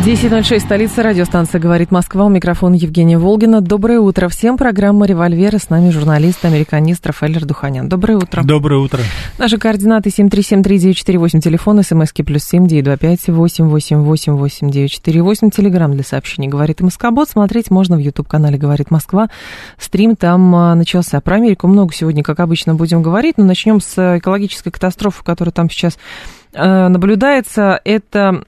10.06, столица радиостанция «Говорит Москва». У микрофона Евгения Волгина. Доброе утро всем. Программа «Револьвер». С нами журналист, американист Рафаэль Духанян. Доброе утро. Доброе утро. Наши координаты 7373948, телефон, смски плюс 7 925 888 8948, телеграмм для сообщений «Говорит Москобот». Смотреть можно в YouTube-канале «Говорит Москва». Стрим там а, начался. Про Америку много сегодня, как обычно, будем говорить, но начнем с экологической катастрофы, которая там сейчас наблюдается, это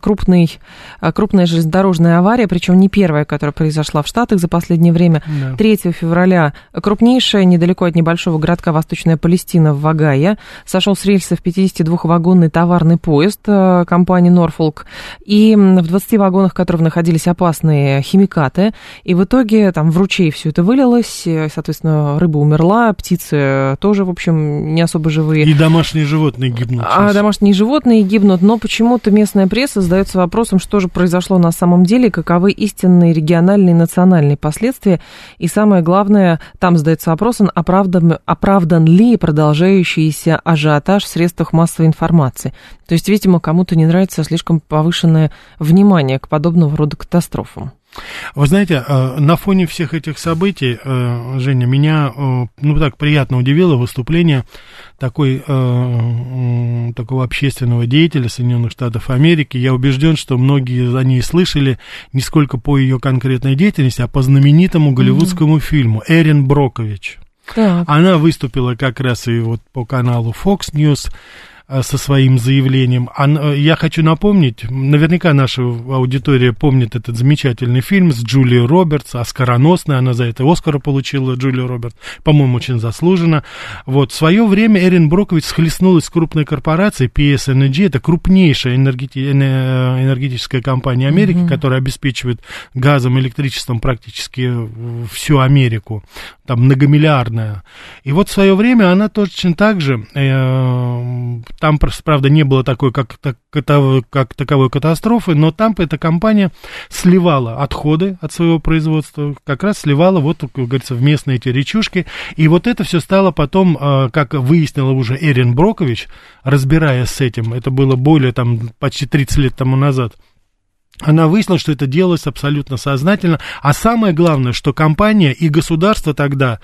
крупный, э, крупная железнодорожная авария, причем не первая, которая произошла в Штатах за последнее время. Да. 3 февраля крупнейшая, недалеко от небольшого городка Восточная Палестина в Вагае, сошел с рельсов 52-вагонный товарный поезд э, компании Norfolk, и в 20 вагонах, в которых находились опасные химикаты, и в итоге там в ручей все это вылилось, соответственно, рыба умерла, птицы тоже, в общем, не особо живые. И домашние животные гибнут. А домашние животные гибнут, но почему-то местная пресса задается вопросом, что же произошло на самом деле, каковы истинные региональные и национальные последствия, и самое главное, там задается вопросом, оправдан, оправдан ли продолжающийся ажиотаж в средствах массовой информации. То есть, видимо, кому-то не нравится слишком повышенное внимание к подобного рода катастрофам. Вы знаете, э, на фоне всех этих событий, э, Женя, меня, э, ну, так приятно удивило выступление такой, такого общественного деятеля Соединенных Штатов Америки. Я убежден, что многие о ней слышали не сколько по ее конкретной деятельности, а по знаменитому голливудскому mm-hmm. фильму «Эрин Брокович». Так. Она выступила как раз и вот по каналу Fox News со своим заявлением. А, э, я хочу напомнить, наверняка наша аудитория помнит этот замечательный фильм с Джулией Робертс, оскароносный, она за это Оскара получила, Джулия Робертс, по-моему, очень заслуженно. Вот, в свое время Эрин Брокович схлестнулась с крупной корпорацией PSNG, это крупнейшая энергети- энергетическая компания Америки, mm-hmm. которая обеспечивает газом, электричеством практически всю Америку, там многомиллиардная. И вот в свое время она точно так же э, там, правда, не было такой, как, так, как таковой катастрофы, но там эта компания сливала отходы от своего производства, как раз сливала, вот, как говорится, в местные эти речушки. И вот это все стало потом, а, как выяснила уже Эрин Брокович, разбираясь с этим, это было более, там, почти 30 лет тому назад, она выяснила, что это делалось абсолютно сознательно. А самое главное, что компания и государство тогда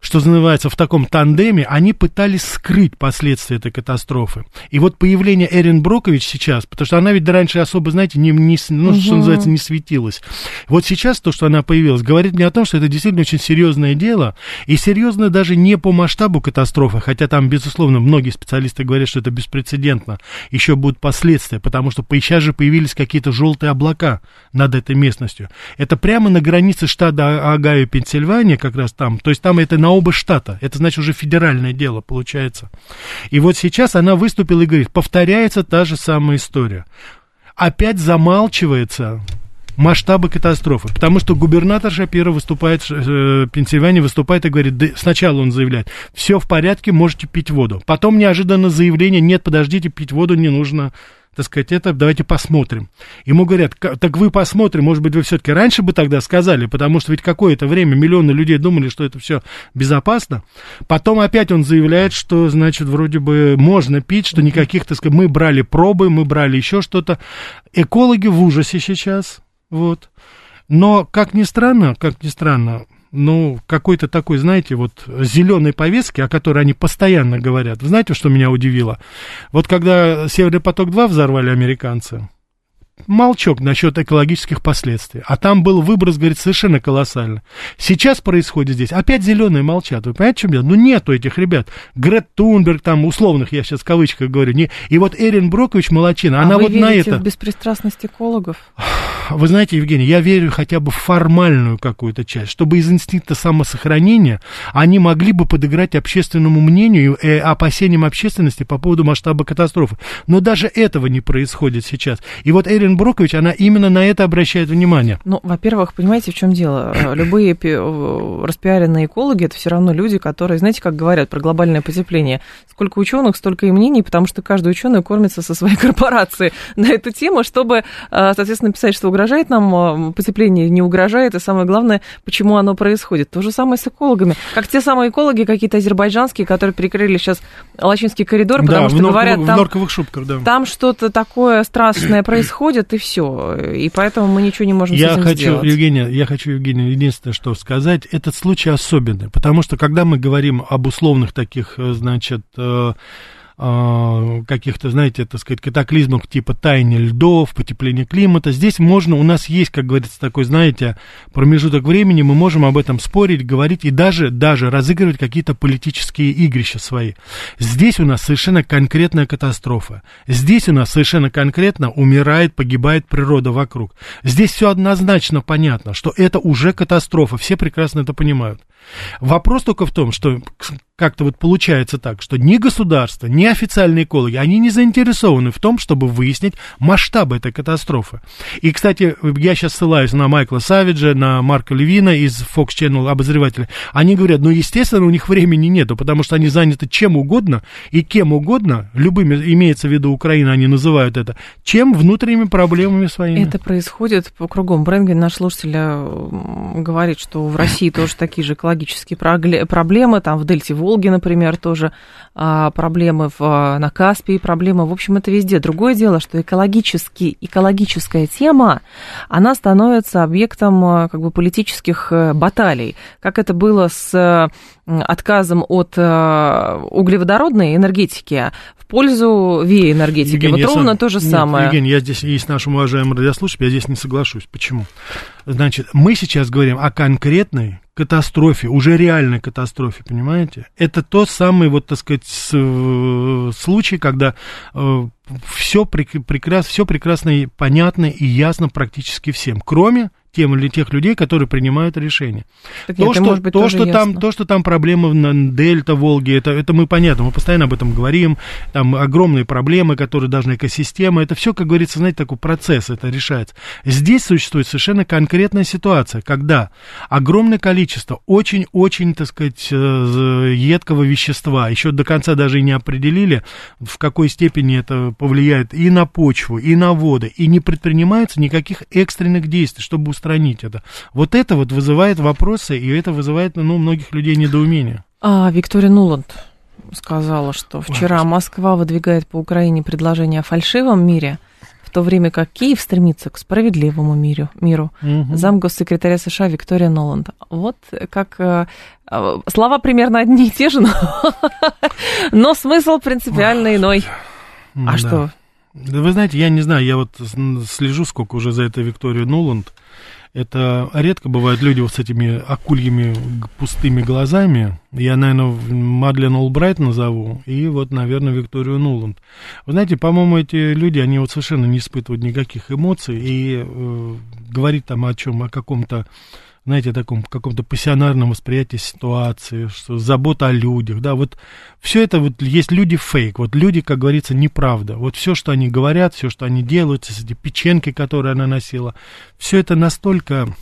что называется, в таком тандеме, они пытались скрыть последствия этой катастрофы. И вот появление Эрин Брокович сейчас, потому что она ведь раньше особо, знаете, не, не, ну, угу. что называется, не светилась. Вот сейчас то, что она появилась, говорит мне о том, что это действительно очень серьезное дело, и серьезно даже не по масштабу катастрофы, хотя там, безусловно, многие специалисты говорят, что это беспрецедентно, еще будут последствия, потому что сейчас же появились какие-то желтые облака над этой местностью. Это прямо на границе штата Огайо, Пенсильвания, как раз там, то есть там это на на оба штата. Это значит уже федеральное дело получается. И вот сейчас она выступила и говорит, повторяется та же самая история. Опять замалчивается масштабы катастрофы. Потому что губернатор Шапира выступает, э, Пенсильвания выступает и говорит, да, сначала он заявляет, все в порядке, можете пить воду. Потом неожиданно заявление, нет, подождите, пить воду не нужно так сказать, это давайте посмотрим. Ему говорят, так вы посмотрим, может быть, вы все-таки раньше бы тогда сказали, потому что ведь какое-то время миллионы людей думали, что это все безопасно. Потом опять он заявляет, что, значит, вроде бы можно пить, что никаких, так сказать, мы брали пробы, мы брали еще что-то. Экологи в ужасе сейчас, вот. Но, как ни странно, как ни странно, ну, какой-то такой, знаете, вот зеленой повестки, о которой они постоянно говорят. Вы знаете, что меня удивило? Вот когда Северный поток-2 взорвали американцы, молчок насчет экологических последствий. А там был выброс, говорит, совершенно колоссальный. Сейчас происходит здесь. Опять зеленые молчат. Вы понимаете, что я? Ну, нету этих ребят. Грет Тунберг, там, условных, я сейчас в кавычках говорю. Не... И вот Эрин Брокович молочина. А она вы вот на это... в беспристрастность экологов? вы знаете, Евгений, я верю хотя бы в формальную какую-то часть, чтобы из инстинкта самосохранения они могли бы подыграть общественному мнению и опасениям общественности по поводу масштаба катастрофы. Но даже этого не происходит сейчас. И вот Эрин Брокович, она именно на это обращает внимание. Ну, во-первых, понимаете, в чем дело? Э, любые э, распиаренные экологи это все равно люди, которые, знаете, как говорят про глобальное потепление. Сколько ученых, столько и мнений, потому что каждый ученый кормится со своей корпорации на эту тему, чтобы, э, соответственно, писать, что угрожает нам потепление, не угрожает, и самое главное, почему оно происходит. То же самое с экологами. Как те самые экологи какие-то азербайджанские, которые перекрыли сейчас Лачинский коридор, потому да, что норковых, говорят, там, норковых шубках, да. там что-то такое страшное происходит, и все. И поэтому мы ничего не можем я с этим хочу, сделать. Евгения, я хочу, Евгения, единственное, что сказать, этот случай особенный, потому что когда мы говорим об условных таких, э, значит, а, каких-то, знаете, так сказать, катаклизмов типа таяния льдов, потепления климата. Здесь можно, у нас есть, как говорится, такой, знаете, промежуток времени, мы можем об этом спорить, говорить и даже, даже разыгрывать какие-то политические игрища свои. Здесь у нас совершенно конкретная катастрофа. Здесь у нас совершенно конкретно умирает, погибает природа вокруг. Здесь все однозначно понятно, что это уже катастрофа, все прекрасно это понимают. Вопрос только в том, что как-то вот получается так, что ни государство, ни официальные экологи, они не заинтересованы в том, чтобы выяснить масштабы этой катастрофы. И, кстати, я сейчас ссылаюсь на Майкла Савиджа, на Марка Левина из Fox Channel, обозревателя. Они говорят, ну, естественно, у них времени нету, потому что они заняты чем угодно и кем угодно, любыми, имеется в виду Украина, они называют это, чем внутренними проблемами своими. Это происходит по кругом. Брэнген, наш слушатель, э, говорит, что в России тоже такие же экологические проблемы, там в Дельте Волги, например, тоже а, проблемы в, на Каспии, проблемы, в общем, это везде. Другое дело, что экологический, экологическая тема, она становится объектом а, как бы политических э, баталий, как это было с отказом от э, углеводородной энергетики в пользу ВИЭ-энергетики. Евгений, вот ровно сам... то же Нет, самое. Евгений, я здесь и с нашим уважаемым радиослушателем, я здесь не соглашусь. Почему? Значит, мы сейчас говорим о конкретной катастрофе, уже реальной катастрофе, понимаете? Это тот самый, вот, так сказать, случай, когда э, все, прекрасно, все прекрасно и понятно и ясно практически всем, кроме тем или тех людей, которые принимают решения. Так то, нет, что, может быть, то, что там, то, что там проблемы на Дельта, Волге, это, это мы понятно, мы постоянно об этом говорим, там огромные проблемы, которые должны экосистема, это все, как говорится, знаете, такой процесс, это решается. Здесь существует совершенно конкретная ситуация, когда огромное количество очень-очень, так сказать, э, едкого вещества, еще до конца даже и не определили, в какой степени это повлияет и на почву, и на воды, и не предпринимается никаких экстренных действий, чтобы устранить это. Вот это вот вызывает вопросы, и это вызывает, ну, многих людей недоумение. А, Виктория Нуланд сказала, что вчера Москва выдвигает по Украине предложение о фальшивом мире, в то время как Киев стремится к справедливому миру. миру. Угу. Замгоссекретаря США Виктория Ноланд. Вот как э, э, слова примерно одни и те же, но, но смысл принципиально иной. А да. что? Да вы знаете, я не знаю, я вот слежу сколько уже за этой Викторией Нуланд. Это редко бывают люди вот с этими акульями пустыми глазами. Я, наверное, Мадлен Олбрайт назову, и вот, наверное, Викторию Нуланд. Вы знаете, по-моему, эти люди, они вот совершенно не испытывают никаких эмоций, и э, говорить там о чем, о каком-то знаете, таком каком-то пассионарном восприятии ситуации, что забота о людях, да, вот все это вот есть люди фейк, вот люди, как говорится, неправда. Вот все, что они говорят, все, что они делают, эти печенки, которые она носила, все это настолько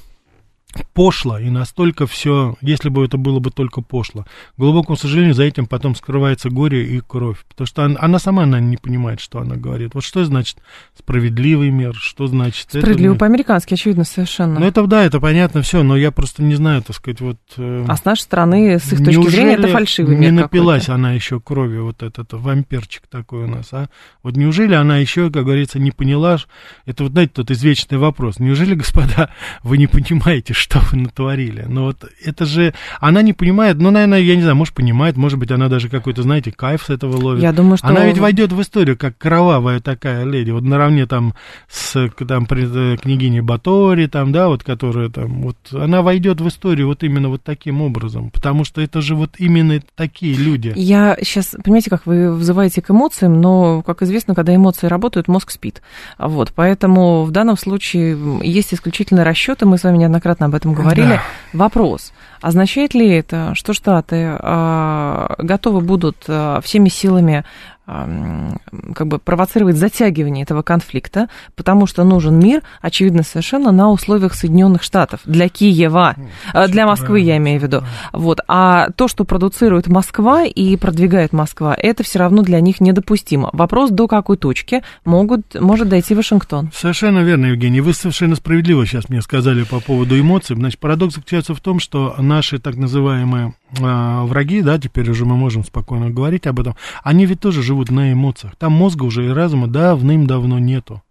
пошло и настолько все, если бы это было бы только пошло. К глубокому сожалению, за этим потом скрывается горе и кровь. Потому что она, она сама она не понимает, что она говорит. Вот что значит справедливый мир, что значит... Справедливый это, по-американски, очевидно, совершенно. Ну, это да, это понятно все, но я просто не знаю, так сказать, вот... Э, а с нашей стороны, с их точки зрения, это фальшивый мир не напилась она еще кровью, вот этот вампирчик такой у нас, а? Вот неужели она еще, как говорится, не поняла, это вот, знаете, тот извечный вопрос, неужели, господа, вы не понимаете, что вы натворили. Но вот это же, она не понимает, ну, наверное, я не знаю, может, понимает, может быть, она даже какой-то, знаете, кайф с этого ловит. Я думаю, что... Она ведь войдет в историю, как кровавая такая леди, вот наравне там с там, э, княгиней Батори, там, да, вот, которая там, вот, она войдет в историю вот именно вот таким образом, потому что это же вот именно такие люди. Я сейчас, понимаете, как вы вызываете к эмоциям, но, как известно, когда эмоции работают, мозг спит. Вот, поэтому в данном случае есть исключительно расчеты, мы с вами неоднократно об этом говорили. Да. Вопрос, означает ли это, что Штаты э, готовы будут э, всеми силами как бы провоцировать затягивание этого конфликта, потому что нужен мир, очевидно, совершенно на условиях Соединенных Штатов для Киева, ну, для Москвы, я имею в виду. Вот. А то, что продуцирует Москва и продвигает Москва, это все равно для них недопустимо. Вопрос, до какой точки могут, может дойти Вашингтон. Совершенно верно, Евгений. Вы совершенно справедливо сейчас мне сказали по поводу эмоций. Значит, парадокс заключается в том, что наши так называемые э, враги, да, теперь уже мы можем спокойно говорить об этом, они ведь тоже живут живут на эмоциях. Там мозга уже и разума давным-давно нету.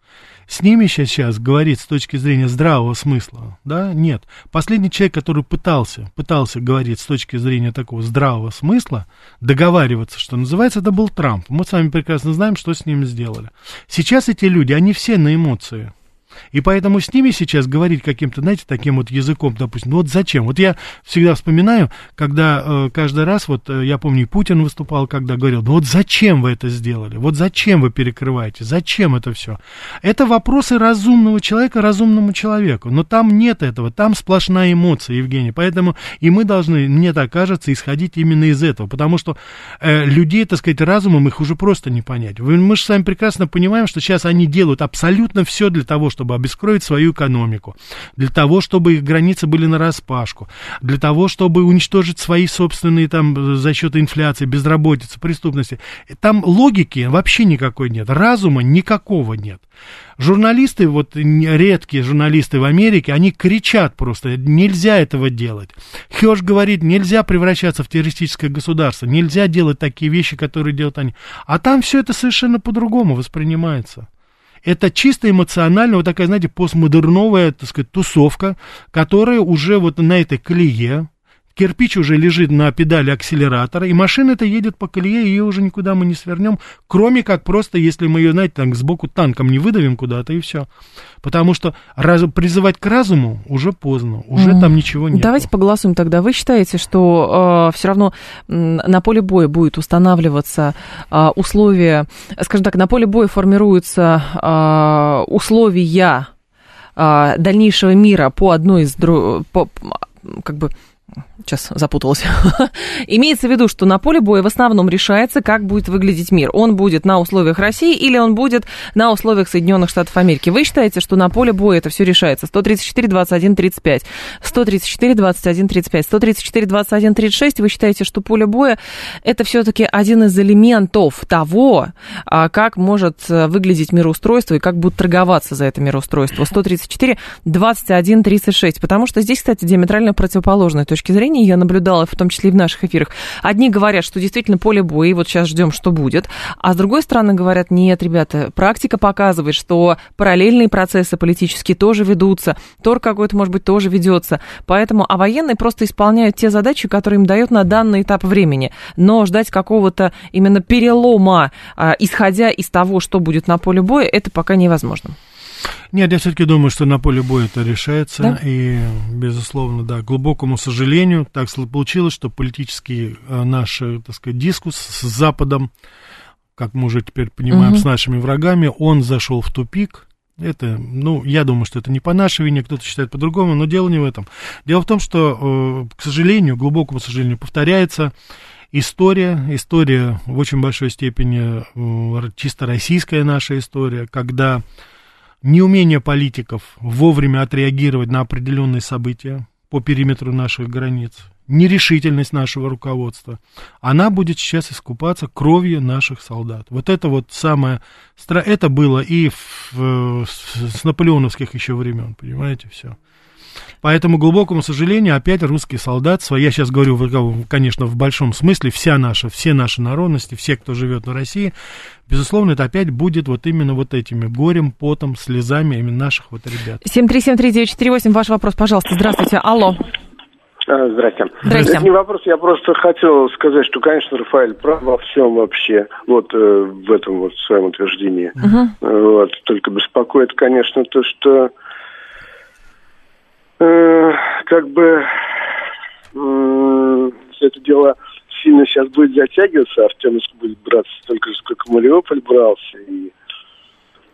С ними сейчас говорить с точки зрения здравого смысла, да, нет. Последний человек, который пытался, пытался говорить с точки зрения такого здравого смысла, договариваться, что называется, это был Трамп. Мы с вами прекрасно знаем, что с ним сделали. Сейчас эти люди, они все на эмоции. И поэтому с ними сейчас говорить каким-то, знаете, таким вот языком, допустим, ну вот зачем? Вот я всегда вспоминаю, когда э, каждый раз, вот э, я помню, Путин выступал, когда говорил, ну вот зачем вы это сделали? Вот зачем вы перекрываете? Зачем это все? Это вопросы разумного человека разумному человеку. Но там нет этого, там сплошная эмоция, Евгений. Поэтому и мы должны, мне так кажется, исходить именно из этого. Потому что э, людей, так сказать, разумом их уже просто не понять. Мы же с вами прекрасно понимаем, что сейчас они делают абсолютно все для того, чтобы чтобы обескровить свою экономику, для того, чтобы их границы были на распашку, для того, чтобы уничтожить свои собственные там за счет инфляции, безработицы, преступности. Там логики вообще никакой нет, разума никакого нет. Журналисты, вот редкие журналисты в Америке, они кричат просто, нельзя этого делать. Хёш говорит, нельзя превращаться в террористическое государство, нельзя делать такие вещи, которые делают они. А там все это совершенно по-другому воспринимается это чисто эмоционально, вот такая, знаете, постмодерновая, так сказать, тусовка, которая уже вот на этой колее, кирпич уже лежит на педали акселератора, и машина-то едет по колее, ее уже никуда мы не свернем, кроме как просто, если мы ее, знаете, так сбоку танком не выдавим куда-то, и все. Потому что раз, призывать к разуму уже поздно, уже mm. там ничего нет. Давайте поголосуем тогда. Вы считаете, что э, все равно на поле боя будет устанавливаться э, условия, скажем так, на поле боя формируются э, условия э, дальнейшего мира по одной из... По, как бы сейчас запуталась. Имеется в виду, что на поле боя в основном решается, как будет выглядеть мир. Он будет на условиях России или он будет на условиях Соединенных Штатов Америки. Вы считаете, что на поле боя это все решается? 134, 21, 35. 134, 21, 35. 134, 21, 36. Вы считаете, что поле боя это все-таки один из элементов того, а, как может э, выглядеть мироустройство и как будут торговаться за это мироустройство? 134, 21, 36. Потому что здесь, кстати, диаметрально противоположная точки зрения мнений я наблюдала, в том числе и в наших эфирах. Одни говорят, что действительно поле боя, и вот сейчас ждем, что будет. А с другой стороны говорят, нет, ребята, практика показывает, что параллельные процессы политические тоже ведутся, тор какой-то, может быть, тоже ведется. Поэтому, а военные просто исполняют те задачи, которые им дают на данный этап времени. Но ждать какого-то именно перелома, а, исходя из того, что будет на поле боя, это пока невозможно. Нет, я все-таки думаю, что на поле боя это решается. Да? И, безусловно, да, к глубокому сожалению, так получилось, что политический э, наш, э, так сказать, дискус с Западом, как мы уже теперь понимаем, угу. с нашими врагами, он зашел в тупик. Это, ну, я думаю, что это не по нашей вине, кто-то считает по-другому, но дело не в этом. Дело в том, что, э, к сожалению, глубокому сожалению, повторяется история, история в очень большой степени чисто российская наша история, когда неумение политиков вовремя отреагировать на определенные события по периметру наших границ, нерешительность нашего руководства, она будет сейчас искупаться кровью наших солдат. Вот это вот самое... Это было и в, с наполеоновских еще времен, понимаете, все. Поэтому, глубокому сожалению, опять русский солдат, я сейчас говорю, конечно, в большом смысле, вся наша, все наши народности, все, кто живет в России, безусловно, это опять будет вот именно вот этими горем, потом, слезами именно наших вот ребят. 7373948, ваш вопрос, пожалуйста. Здравствуйте, алло. А, здрасте. Здрасте. Это не вопрос, я просто хотел сказать, что, конечно, Рафаэль прав во всем вообще, вот э, в этом вот своем утверждении. Угу. Вот. Только беспокоит, конечно, то, что э, как бы э, это дело сильно сейчас будет затягиваться, Артемовск будет браться столько же, сколько Мариуполь брался, и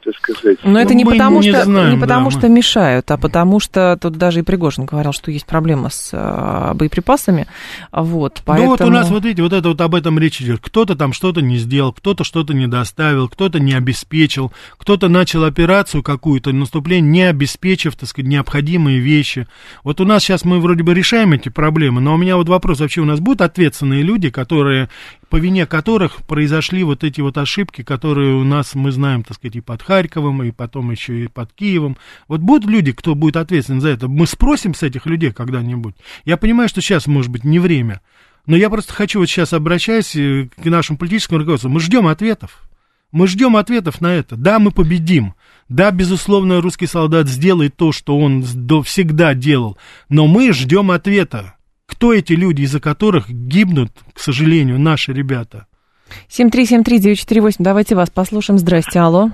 так сказать. Но это не Мы потому, не что, знаем, не потому да, что мешают, а потому что тут даже и Пригожин говорил, что есть проблема с а, боеприпасами. Вот, поэтому... Ну вот у нас, вот видите, вот это вот об этом речь идет. Кто-то там что-то не сделал, кто-то что-то не доставил, кто-то не обеспечил, кто-то начал операцию какую-то, наступление, не обеспечив, так сказать, необходимые вещи. Вот у нас сейчас мы вроде бы решаем эти проблемы, но у меня вот вопрос, вообще у нас будут ответственные люди, которые, по вине которых произошли вот эти вот ошибки, которые у нас, мы знаем, так сказать, и под Харьковом, и потом еще и под Киевом. Вот будут люди, кто будет ответственен за это? Мы спросим с этих людей когда-нибудь. Я понимаю, что сейчас, может быть, не время. Но я просто хочу вот сейчас обращаясь э, к нашему политическому руководству. Мы ждем ответов. Мы ждем ответов на это. Да, мы победим. Да, безусловно, русский солдат сделает то, что он всегда делал. Но мы ждем ответа. Кто эти люди, из-за которых гибнут, к сожалению, наши ребята? 7373948, давайте вас послушаем. Здрасте, алло.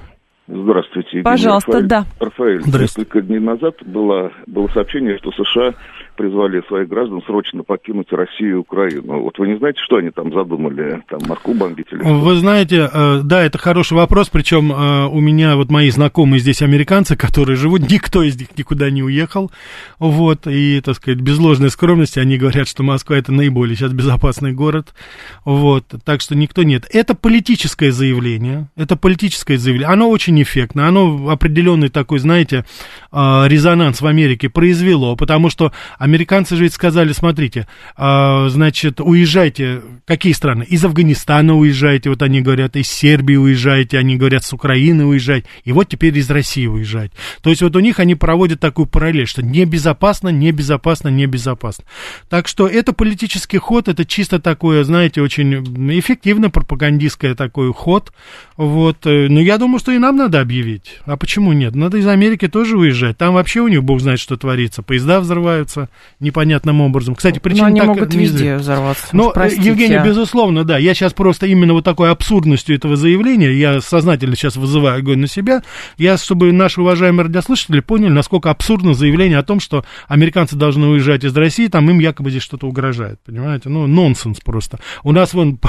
Здравствуйте. Евгений Пожалуйста, Рафаэль. да. Рафаэль, Здравствуйте. несколько дней назад было, было сообщение, что США призвали своих граждан срочно покинуть Россию и Украину. Вот вы не знаете, что они там задумали? Там Москву бомбить или? Вы знаете, э, да, это хороший вопрос, причем э, у меня вот мои знакомые здесь американцы, которые живут, никто из них никуда не уехал, вот, и, так сказать, без ложной скромности они говорят, что Москва это наиболее сейчас безопасный город, вот, так что никто нет. Это политическое заявление, это политическое заявление, оно очень эффектно, оно определенный такой, знаете, э, резонанс в Америке произвело, потому что американцы же ведь сказали, смотрите, э, значит, уезжайте, какие страны? Из Афганистана уезжайте, вот они говорят, из Сербии уезжайте, они говорят, с Украины уезжать, и вот теперь из России уезжать. То есть вот у них они проводят такую параллель, что небезопасно, небезопасно, небезопасно. Так что это политический ход, это чисто такое, знаете, очень эффективно пропагандистский такой ход, вот. э, Но я думаю, что и нам надо объявить. А почему нет? Надо из Америки тоже уезжать. Там вообще у них бог знает, что творится. Поезда взрываются непонятным образом. Кстати, причина Но они так могут везде взорваться. Но, Уж простите, Ну, Евгений, безусловно, да. Я сейчас просто именно вот такой абсурдностью этого заявления, я сознательно сейчас вызываю огонь на себя, я, чтобы наши уважаемые радиослушатели поняли, насколько абсурдно заявление о том, что американцы должны уезжать из России, там им якобы здесь что-то угрожает, понимаете? Ну, нонсенс просто. У нас вон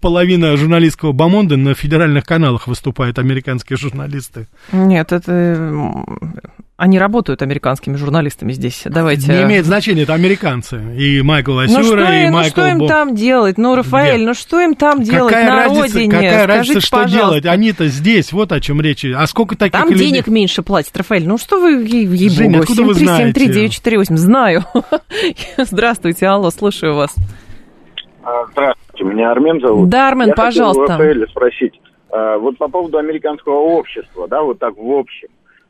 половина журналистского бомонда на федеральных каналах выступают, американские журналисты. Нет, это... Они работают американскими журналистами здесь. Давайте... Не имеет значения, это американцы. И Майкл Ну Асюра, что, и ну Майкл что им Бо- там делать? Ну, Рафаэль, Где? ну что им там делать Какая на разница, родине? какая разница, Скажите, что пожалуйста. делать? Они-то здесь, вот о чем речь. А сколько таких Там людей? денег меньше платят, Рафаэль. Ну что вы, ей, ей Женя, богу, откуда вы знаете? 7373948. Знаю. Здравствуйте, алло, слушаю вас. А, Здравствуйте, меня Армен зовут. Да, Армен, Я хотел у пожалуйста. Рафаэля спросить, а, вот по поводу американского общества, да, вот так в общем,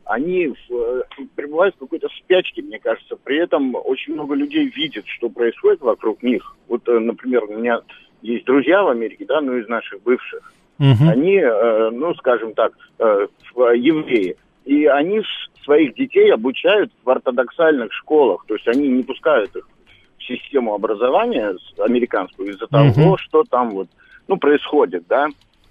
они в, э, пребывают в какой-то спячке, мне кажется. При этом очень много людей видят, что происходит вокруг них. Вот, э, например, у меня есть друзья в Америке, да, ну, из наших бывших. Мгм. Они, э, ну, скажем так, евреи. И они своих детей обучают в ортодоксальных школах. То есть они не пускают их в систему образования американскую из-за Мгм. того, что там вот, ну, происходит, да.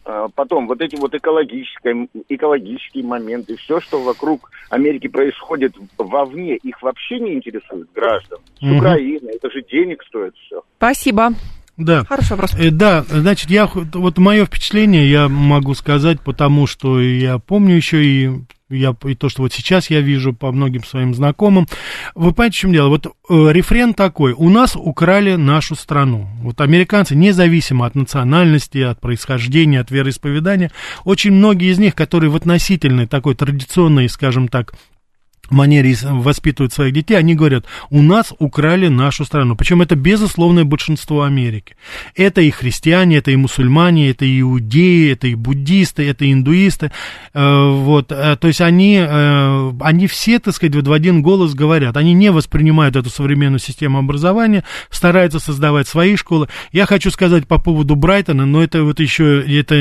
Э, Потом вот эти вот экологические, экологические моменты, все, что вокруг Америки происходит вовне, их вообще не интересует граждан. С Мгм. Украины, это же денег стоит все. Спасибо. Да. Хороший вопрос. Э, Да, значит, я вот мое впечатление я могу сказать, потому что я помню еще и я, и то, что вот сейчас я вижу по многим своим знакомым. Вы понимаете, в чем дело? Вот э, рефрен такой. У нас украли нашу страну. Вот американцы, независимо от национальности, от происхождения, от вероисповедания, очень многие из них, которые в относительной такой традиционной, скажем так, манере воспитывают своих детей, они говорят, у нас украли нашу страну. Причем это безусловное большинство Америки. Это и христиане, это и мусульмане, это и иудеи, это и буддисты, это и индуисты. Э, вот, э, то есть они, э, они все, так сказать, вот в один голос говорят. Они не воспринимают эту современную систему образования, стараются создавать свои школы. Я хочу сказать по поводу Брайтона, но это вот еще, это,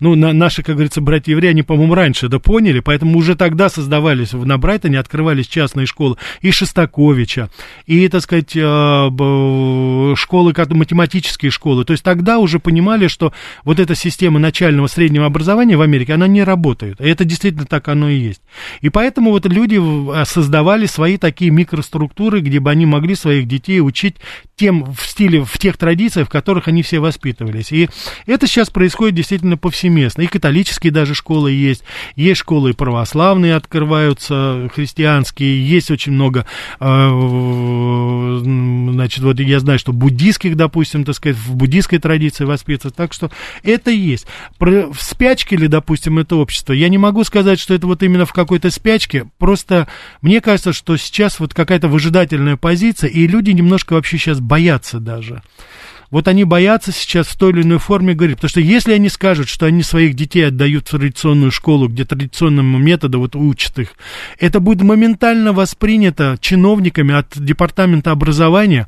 ну, наши, как говорится, братья-евреи, они, по-моему, раньше это поняли, поэтому уже тогда создавались на Брайтоне Брайтоне открывались частные школы и Шестаковича, и, так сказать, э, школы, математические школы. То есть тогда уже понимали, что вот эта система начального среднего образования в Америке, она не работает. И это действительно так оно и есть. И поэтому вот люди создавали свои такие микроструктуры, где бы они могли своих детей учить тем в стиле, в тех традициях, в которых они все воспитывались. И это сейчас происходит действительно повсеместно. И католические даже школы есть, есть школы и православные открываются, христианские, есть очень много, э, значит, вот я знаю, что буддийских, допустим, так сказать, в буддийской традиции воспитываются, так что это есть. Про, в спячке ли, допустим, это общество, я не могу сказать, что это вот именно в какой-то спячке, просто мне кажется, что сейчас вот какая-то выжидательная позиция, и люди немножко вообще сейчас боятся даже вот они боятся сейчас в той или иной форме говорить, потому что если они скажут, что они своих детей отдают в традиционную школу, где традиционному методу вот учат их, это будет моментально воспринято чиновниками от департамента образования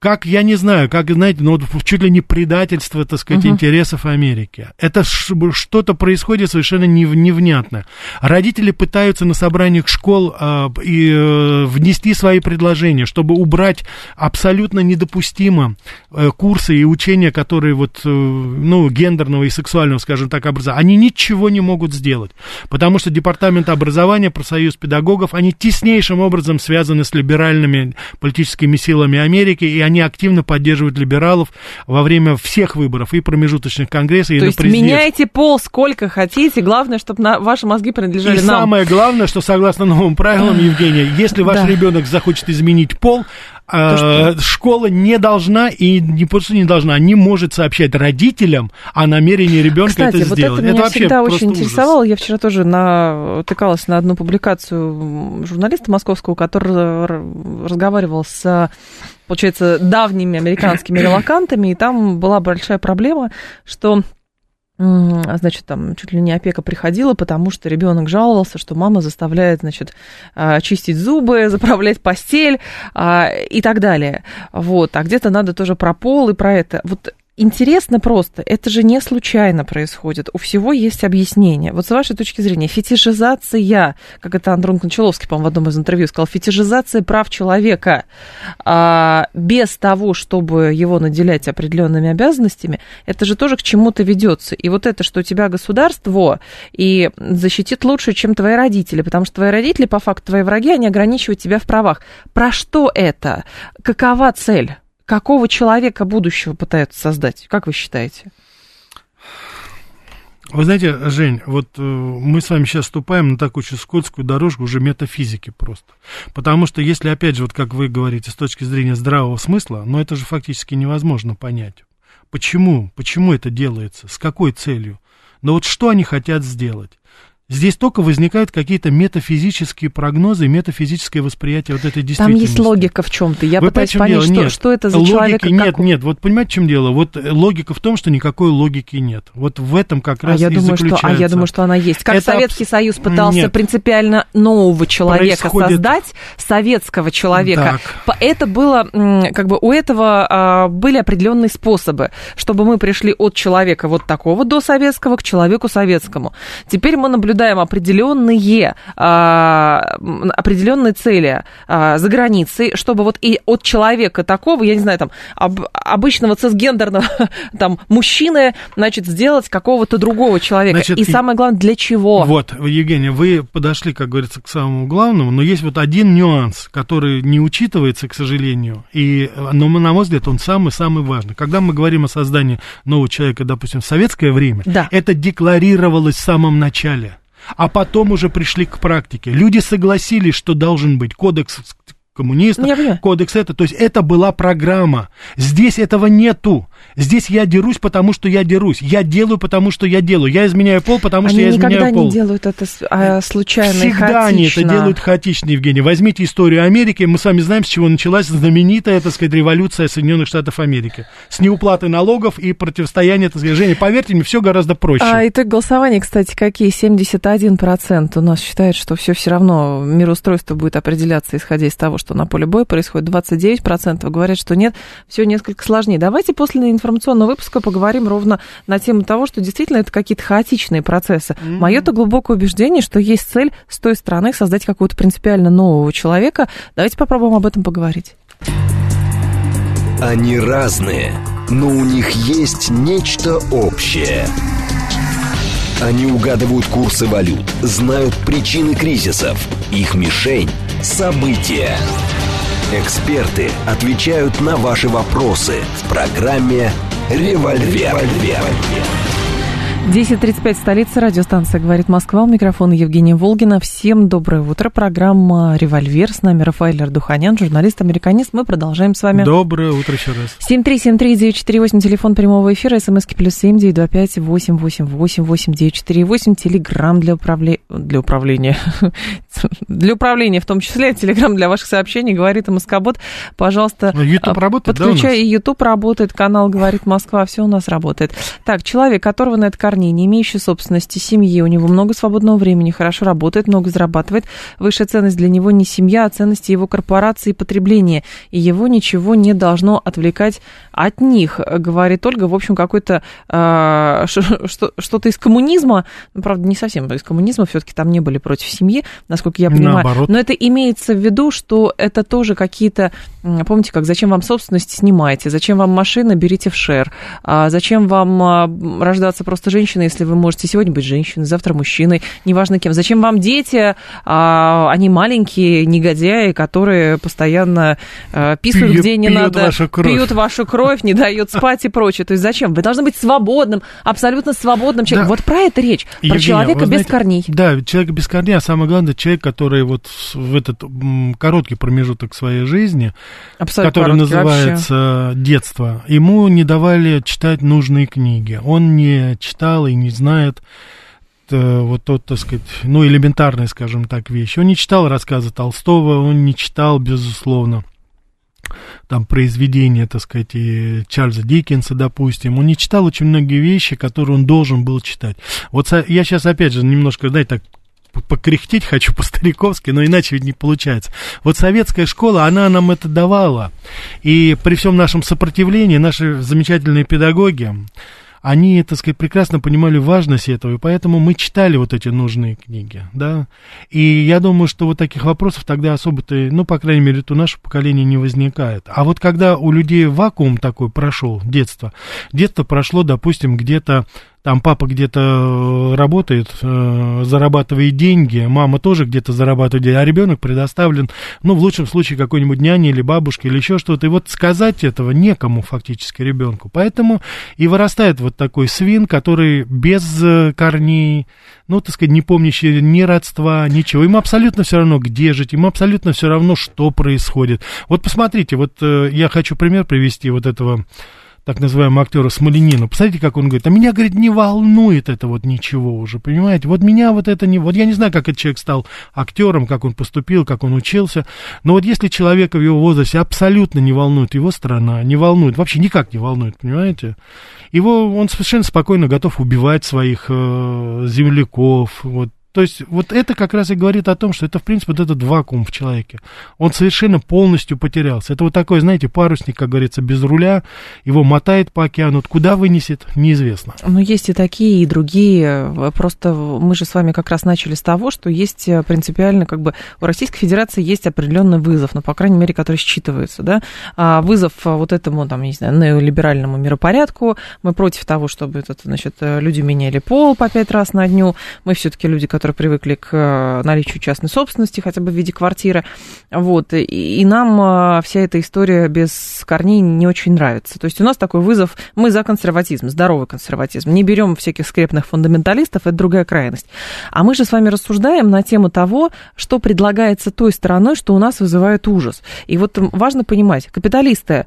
как, я не знаю, как, знаете, ну, чуть ли не предательство, так сказать, uh-huh. интересов Америки. Это что-то происходит совершенно нев, невнятно. Родители пытаются на собраниях школ э, и, э, внести свои предложения, чтобы убрать абсолютно недопустимо э, курсы и учения, которые вот, э, ну, гендерного и сексуального, скажем так, образования. Они ничего не могут сделать, потому что Департамент образования, профсоюз педагогов, они теснейшим образом связаны с либеральными политическими силами Америки, и они активно поддерживают либералов во время всех выборов и промежуточных конгрессов, и То есть меняйте пол сколько хотите, главное, чтобы на ваши мозги принадлежали и нам. самое главное, что согласно новым правилам, Евгения, если ваш да. ребенок захочет изменить пол, э, школа не должна и не просто не должна, не может сообщать родителям о намерении ребенка Кстати, это вот сделать. Это, это меня всегда очень ужас. интересовало. Я вчера тоже натыкалась на одну публикацию журналиста московского, который разговаривал с получается, давними американскими релакантами, и там была большая проблема, что значит, там чуть ли не опека приходила, потому что ребенок жаловался, что мама заставляет, значит, а, чистить зубы, заправлять постель а, и так далее. Вот, а где-то надо тоже про пол и про это. Вот интересно просто, это же не случайно происходит, у всего есть объяснение. Вот с вашей точки зрения, фетишизация, как это Андрон Кончаловский, по-моему, в одном из интервью сказал, фетишизация прав человека а, без того, чтобы его наделять определенными обязанностями, это же тоже к чему-то ведется. И вот это, что тебя государство и защитит лучше, чем твои родители, потому что твои родители, по факту, твои враги, они ограничивают тебя в правах. Про что это? Какова цель? Какого человека будущего пытаются создать? Как вы считаете? Вы знаете, Жень, вот э, мы с вами сейчас ступаем на такую очень скользкую дорожку уже метафизики просто. Потому что если, опять же, вот как вы говорите, с точки зрения здравого смысла, но это же фактически невозможно понять. Почему? Почему это делается? С какой целью? Но вот что они хотят сделать? Здесь только возникают какие-то метафизические прогнозы, метафизическое восприятие вот этой действительности. Там есть логика в чем-то. Я Вы пытаюсь понять, что, нет, что это за логики человек. Нет, как... нет, вот понимаете, в чем дело? Вот э, логика в том, что никакой логики нет. Вот в этом как раз а я и думаю, заключается. Что, а я думаю, что она есть. Как это Советский абс... Союз пытался нет. принципиально нового человека Происходит... создать, советского человека. Так. Это было, как бы у этого а, были определенные способы, чтобы мы пришли от человека вот такого до советского к человеку советскому. Теперь мы наблюдаем наблюдаем определенные, а, определенные цели а, за границей, чтобы вот и от человека такого, я не знаю, там, об, обычного цисгендерного там, мужчины, значит, сделать какого-то другого человека. Значит, и самое главное, для чего? Вот, Евгения, вы подошли, как говорится, к самому главному, но есть вот один нюанс, который не учитывается, к сожалению, и, но, на мой взгляд, он самый-самый важный. Когда мы говорим о создании нового человека, допустим, в советское время, да. это декларировалось в самом начале а потом уже пришли к практике. Люди согласились, что должен быть кодекс коммунистов, кодекс это, то есть это была программа. Здесь этого нету. Здесь я дерусь, потому что я дерусь. Я делаю, потому что я делаю. Я изменяю пол, потому что они я изменяю никогда пол. не делают это а, случайно Всегда они это хаотично. делают хаотично, Евгений. Возьмите историю Америки. Мы с вами знаем, с чего началась знаменитая, так сказать, революция Соединенных Штатов Америки. С неуплаты налогов и противостояния, так сказать, Женя, поверьте мне, все гораздо проще. А итог голосования, кстати, какие? 71% у нас считает, что все все равно мироустройство будет определяться, исходя из того, что на поле боя происходит. 29% говорят, что нет, все несколько сложнее. Давайте после информационного выпуска поговорим ровно на тему того, что действительно это какие-то хаотичные процессы. Mm-hmm. Мое-то глубокое убеждение, что есть цель с той стороны создать какого-то принципиально нового человека. Давайте попробуем об этом поговорить. Они разные, но у них есть нечто общее. Они угадывают курсы валют, знают причины кризисов, их мишень – события. Эксперты отвечают на ваши вопросы в программе «Револьвер». 10.35, столица, радиостанция «Говорит Москва». У микрофона Евгения Волгина. Всем доброе утро. Программа «Револьвер». С нами Рафаэль Ардуханян, журналист-американист. Мы продолжаем с вами. Доброе утро еще раз. 7373948, телефон прямого эфира, смски плюс семь девять два пять восемь восемь восемь восемь девять четыре восемь, телеграмм для управления, для управления, для управления в том числе, телеграмм для ваших сообщений, говорит Москобот. Пожалуйста, YouTube работает, подключай, да, и YouTube работает, канал «Говорит Москва», все у нас работает. Так, человек, которого на это корней, не имеющий собственности, семьи, у него много свободного времени, хорошо работает, много зарабатывает. Высшая ценность для него не семья, а ценности его корпорации и потребления. И его ничего не должно отвлекать от них, говорит Ольга. В общем, какой-то э, что-то из коммунизма, ну, правда, не совсем из коммунизма, все-таки там не были против семьи, насколько я понимаю. Наоборот. Но это имеется в виду, что это тоже какие-то, помните, как зачем вам собственность снимаете, зачем вам машина, берите в шер, а зачем вам рождаться просто женщиной, если вы можете сегодня быть женщиной, завтра мужчиной, неважно кем. Зачем вам дети? А, они маленькие негодяи, которые постоянно а, писают, пьют, где не пьют надо, вашу кровь. пьют вашу кровь, не дают спать и прочее. То есть зачем? Вы должны быть свободным, абсолютно свободным человеком. Да. Вот про это речь, про Евгения, человека без знаете, корней. Да, человек без корней, а самое главное, человек, который вот в этот короткий промежуток своей жизни, Абсолютно который называется вообще. детство, ему не давали читать нужные книги. Он не читал и не знает э, вот тот, так сказать, ну, элементарные, скажем так, вещи. Он не читал рассказы Толстого, он не читал, безусловно, там произведения, так сказать, и Чарльза Диккенса, допустим. Он не читал очень многие вещи, которые он должен был читать. Вот я сейчас, опять же, немножко, знаете, так покряхтеть хочу по-стариковски, но иначе ведь не получается. Вот советская школа, она нам это давала. И при всем нашем сопротивлении, наши замечательные педагоги, они, так сказать, прекрасно понимали важность этого, и поэтому мы читали вот эти нужные книги, да. И я думаю, что вот таких вопросов тогда особо-то, ну, по крайней мере, у нашего поколения не возникает. А вот когда у людей вакуум такой прошел, детство, детство прошло, допустим, где-то там папа где-то работает, э, зарабатывает деньги, мама тоже где-то зарабатывает деньги, а ребенок предоставлен, ну, в лучшем случае, какой-нибудь няне или бабушке или еще что-то. И вот сказать этого некому фактически ребенку. Поэтому и вырастает вот такой свин, который без корней, ну, так сказать, не помнящий ни родства, ничего. Ему абсолютно все равно, где жить, ему абсолютно все равно, что происходит. Вот посмотрите, вот э, я хочу пример привести вот этого так называемого актера Смоленина. Посмотрите, как он говорит, а меня, говорит, не волнует это вот ничего уже, понимаете? Вот меня вот это не... Вот я не знаю, как этот человек стал актером, как он поступил, как он учился, но вот если человека в его возрасте абсолютно не волнует его страна, не волнует, вообще никак не волнует, понимаете? Его, он совершенно спокойно готов убивать своих э, земляков, вот, то есть вот это как раз и говорит о том, что это, в принципе, вот этот вакуум в человеке. Он совершенно полностью потерялся. Это вот такой, знаете, парусник, как говорится, без руля, его мотает по океану, куда вынесет, неизвестно. Ну, есть и такие, и другие. Просто мы же с вами как раз начали с того, что есть принципиально, как бы, у Российской Федерации есть определенный вызов, ну, по крайней мере, который считывается, да, а вызов вот этому, там, не знаю, неолиберальному миропорядку. Мы против того, чтобы, это, значит, люди меняли пол по пять раз на дню. Мы все-таки люди, которые которые привыкли к э, наличию частной собственности, хотя бы в виде квартиры. Вот. И, нам вся эта история без корней не очень нравится. То есть у нас такой вызов, мы за консерватизм, здоровый консерватизм. Не берем всяких скрепных фундаменталистов, это другая крайность. А мы же с вами рассуждаем на тему того, что предлагается той стороной, что у нас вызывает ужас. И вот важно понимать, капиталисты,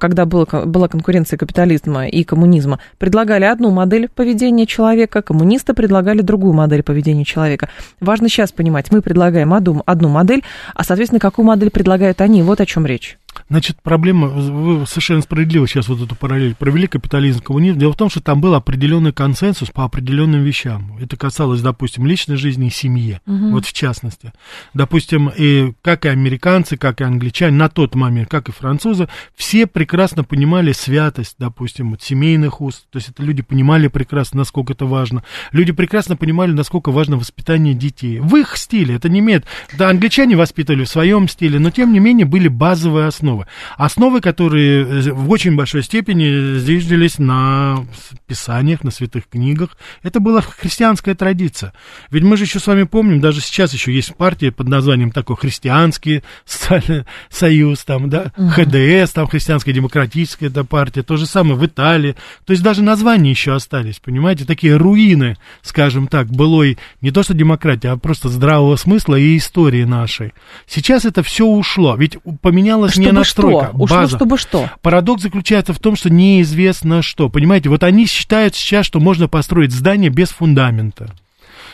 когда была, была конкуренция капитализма и коммунизма, предлагали одну модель поведения человека, коммунисты предлагали другую модель поведения человека. Важно сейчас понимать, мы предлагаем одну, одну модель, а, соответственно, какую модель предлагают они. Вот о чем речь. Значит, проблема, вы совершенно справедливо сейчас вот эту параллель провели, капитализм, коммунизм. Дело в том, что там был определенный консенсус по определенным вещам. Это касалось, допустим, личной жизни и семьи, угу. вот в частности. Допустим, и как и американцы, как и англичане на тот момент, как и французы, все прекрасно понимали святость, допустим, вот семейных уст. То есть это люди понимали прекрасно, насколько это важно. Люди прекрасно понимали, насколько важно воспитание детей. В их стиле, это не имеет... Да, англичане воспитывали в своем стиле, но тем не менее были базовые основы основы. Основы, которые э, в очень большой степени зиждились на писаниях, на святых книгах. Это была христианская традиция. Ведь мы же еще с вами помним, даже сейчас еще есть партия под названием такой христианский социальный союз, там, да, uh ХДС, там христианская демократическая эта партия, то же самое в Италии. То есть даже названия еще остались, понимаете, такие руины, скажем так, былой не то что демократии, а просто здравого смысла и истории нашей. Сейчас это все ушло, ведь поменялось Чтобы не настройка, что? Ушло, база. чтобы что? Парадокс заключается в том, что неизвестно что. Понимаете, вот они считают сейчас, что можно построить здание без фундамента.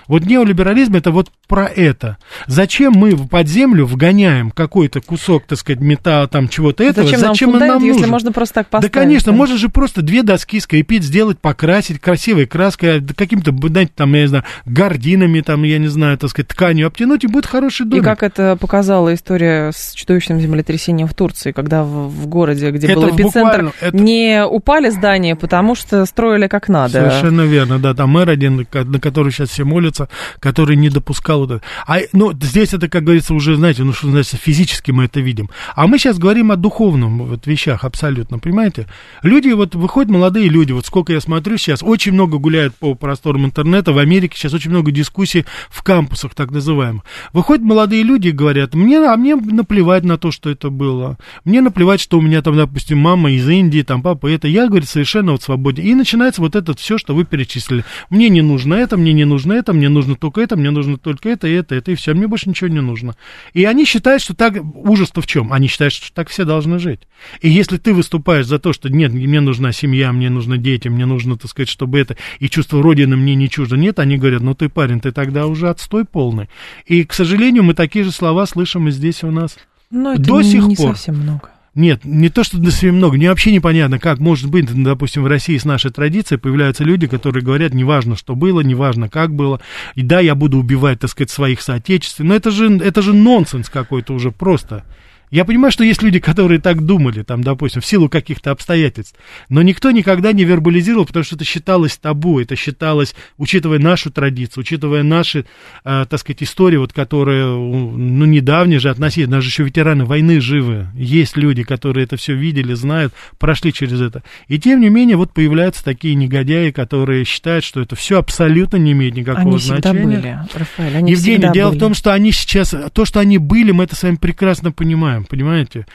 Вот неолиберализм это вот про это. Зачем мы под землю вгоняем какой-то кусок, так сказать, металла, там чего-то этого? Зачем, Зачем нам, фундамент, нам нужен? если можно просто так поставить? Да, конечно, да? можно же просто две доски скрепить, сделать, покрасить красивой краской, каким-то, знаете, там, я не знаю, гординами, там, я не знаю, так сказать, тканью обтянуть, и будет хороший домик. И как это показала история с чудовищным землетрясением в Турции, когда в, в городе, где это был эпицентр, это... не упали здания, потому что строили как надо. Совершенно верно, да, там мэр один, на который сейчас все молятся, который не допускал это. А, ну, здесь это, как говорится, уже, знаете, ну, что значит, физически мы это видим. А мы сейчас говорим о духовном вот, вещах абсолютно, понимаете? Люди, вот, выходят молодые люди, вот сколько я смотрю сейчас, очень много гуляют по просторам интернета, в Америке сейчас очень много дискуссий в кампусах, так называемых. Выходят молодые люди и говорят, мне, а мне наплевать на то, что это было. Мне наплевать, что у меня там, допустим, мама из Индии, там папа это. Я, говорит, совершенно вот свободен. И начинается вот это все, что вы перечислили. Мне не нужно это, мне не нужно это, мне нужно только это, мне нужно только это, и это, это, и все, мне больше ничего не нужно. И они считают, что так, ужас-то в чем? Они считают, что так все должны жить. И если ты выступаешь за то, что нет, мне нужна семья, мне нужны дети, мне нужно, так сказать, чтобы это, и чувство Родины мне не чуждо, нет, они говорят, ну ты, парень, ты тогда уже отстой полный. И, к сожалению, мы такие же слова слышим и здесь у нас. Но это До не, сих не пор. совсем много. Нет, не то, что до совсем много, мне вообще непонятно, как может быть, допустим, в России с нашей традицией появляются люди, которые говорят, неважно, что было, неважно, как было, и да, я буду убивать, так сказать, своих соотечественников, но это же, это же нонсенс какой-то уже просто. Я понимаю, что есть люди, которые так думали, там, допустим, в силу каких-то обстоятельств, но никто никогда не вербализировал, потому что это считалось табу, это считалось, учитывая нашу традицию, учитывая наши, э, так сказать, истории, вот, которые, ну, недавние же относительно, даже еще ветераны войны живы, есть люди, которые это все видели, знают, прошли через это. И тем не менее, вот появляются такие негодяи, которые считают, что это все абсолютно не имеет никакого они значения. Всегда были, Рафаэль, они Евгений, дело были. в том, что они сейчас, то, что они были, мы это с вами прекрасно понимаем понимаете?